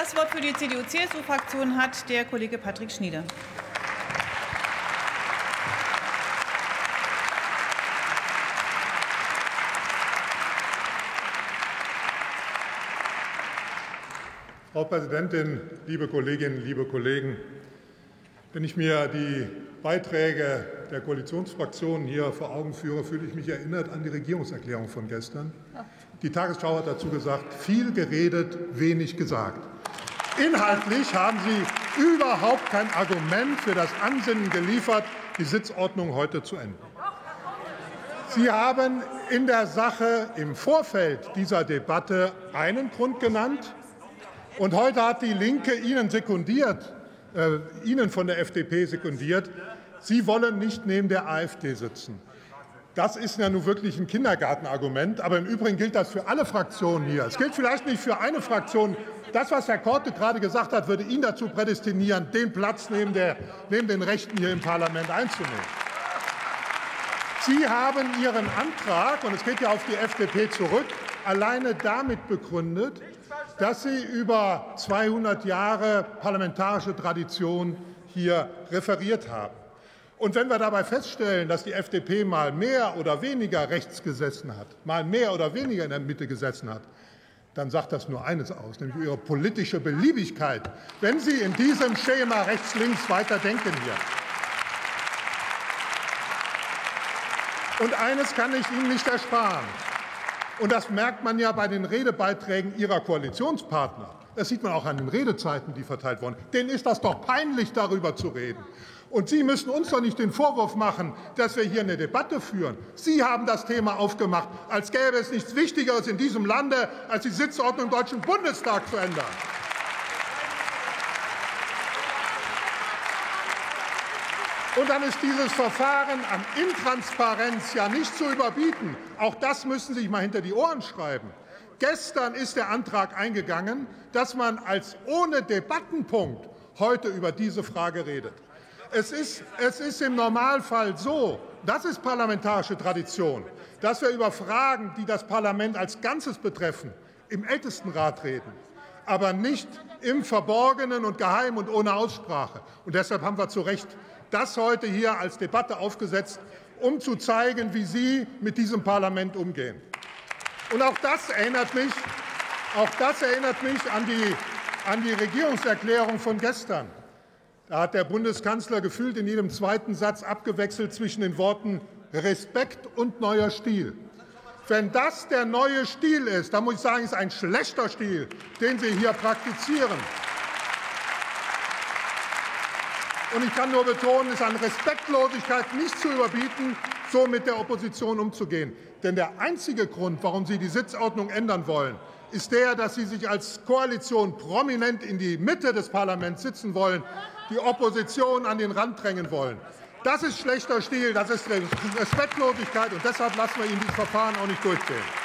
Das Wort für die CDU-CSU-Fraktion hat der Kollege Patrick Schnieder. Frau Präsidentin, liebe Kolleginnen, liebe Kollegen! Wenn ich mir die Beiträge der Koalitionsfraktionen hier vor Augen führe, fühle ich mich erinnert an die Regierungserklärung von gestern. Die Tagesschau hat dazu gesagt, viel geredet, wenig gesagt. Inhaltlich haben Sie überhaupt kein Argument für das Ansinnen geliefert, die Sitzordnung heute zu ändern. Sie haben in der Sache im Vorfeld dieser Debatte einen Grund genannt, und heute hat die Linke Ihnen sekundiert, äh, Ihnen von der FDP sekundiert, Sie wollen nicht neben der AfD sitzen. Das ist ja nun wirklich ein Kindergartenargument, aber im Übrigen gilt das für alle Fraktionen hier. Es gilt vielleicht nicht für eine Fraktion. Das, was Herr Korte gerade gesagt hat, würde ihn dazu prädestinieren, den Platz neben, der, neben den Rechten hier im Parlament einzunehmen. Sie haben Ihren Antrag, und es geht ja auf die FDP zurück, alleine damit begründet, dass Sie über 200 Jahre parlamentarische Tradition hier referiert haben. Und wenn wir dabei feststellen, dass die FDP mal mehr oder weniger rechts gesessen hat, mal mehr oder weniger in der Mitte gesessen hat, dann sagt das nur eines aus, nämlich ihre politische Beliebigkeit, wenn Sie in diesem Schema rechts-links weiterdenken hier. Und eines kann ich Ihnen nicht ersparen. Und das merkt man ja bei den Redebeiträgen Ihrer Koalitionspartner. Das sieht man auch an den Redezeiten, die verteilt wurden. Denen ist das doch peinlich, darüber zu reden. Und Sie müssen uns doch nicht den Vorwurf machen, dass wir hier eine Debatte führen. Sie haben das Thema aufgemacht, als gäbe es nichts Wichtigeres in diesem Lande, als die Sitzordnung im Deutschen Bundestag zu ändern. Und dann ist dieses Verfahren an Intransparenz ja nicht zu überbieten. Auch das müssen Sie sich mal hinter die Ohren schreiben. Gestern ist der Antrag eingegangen, dass man als ohne Debattenpunkt heute über diese Frage redet. Es ist, es ist im Normalfall so, das ist parlamentarische Tradition, dass wir über Fragen, die das Parlament als Ganzes betreffen, im Ältestenrat reden, aber nicht im Verborgenen und geheim und ohne Aussprache. Und deshalb haben wir zu Recht das heute hier als Debatte aufgesetzt, um zu zeigen, wie Sie mit diesem Parlament umgehen. Und auch das erinnert mich, auch das erinnert mich an, die, an die Regierungserklärung von gestern. Da hat der Bundeskanzler gefühlt in jedem zweiten Satz abgewechselt zwischen den Worten Respekt und neuer Stil. Wenn das der neue Stil ist, dann muss ich sagen, ist ein schlechter Stil, den Sie hier praktizieren. Und ich kann nur betonen, es ist an Respektlosigkeit nicht zu überbieten, so mit der Opposition umzugehen. Denn der einzige Grund, warum Sie die Sitzordnung ändern wollen, ist der, dass Sie sich als Koalition prominent in die Mitte des Parlaments sitzen wollen, die Opposition an den Rand drängen wollen. Das ist schlechter Stil, das ist Respektlosigkeit, und deshalb lassen wir Ihnen dieses Verfahren auch nicht durchgehen.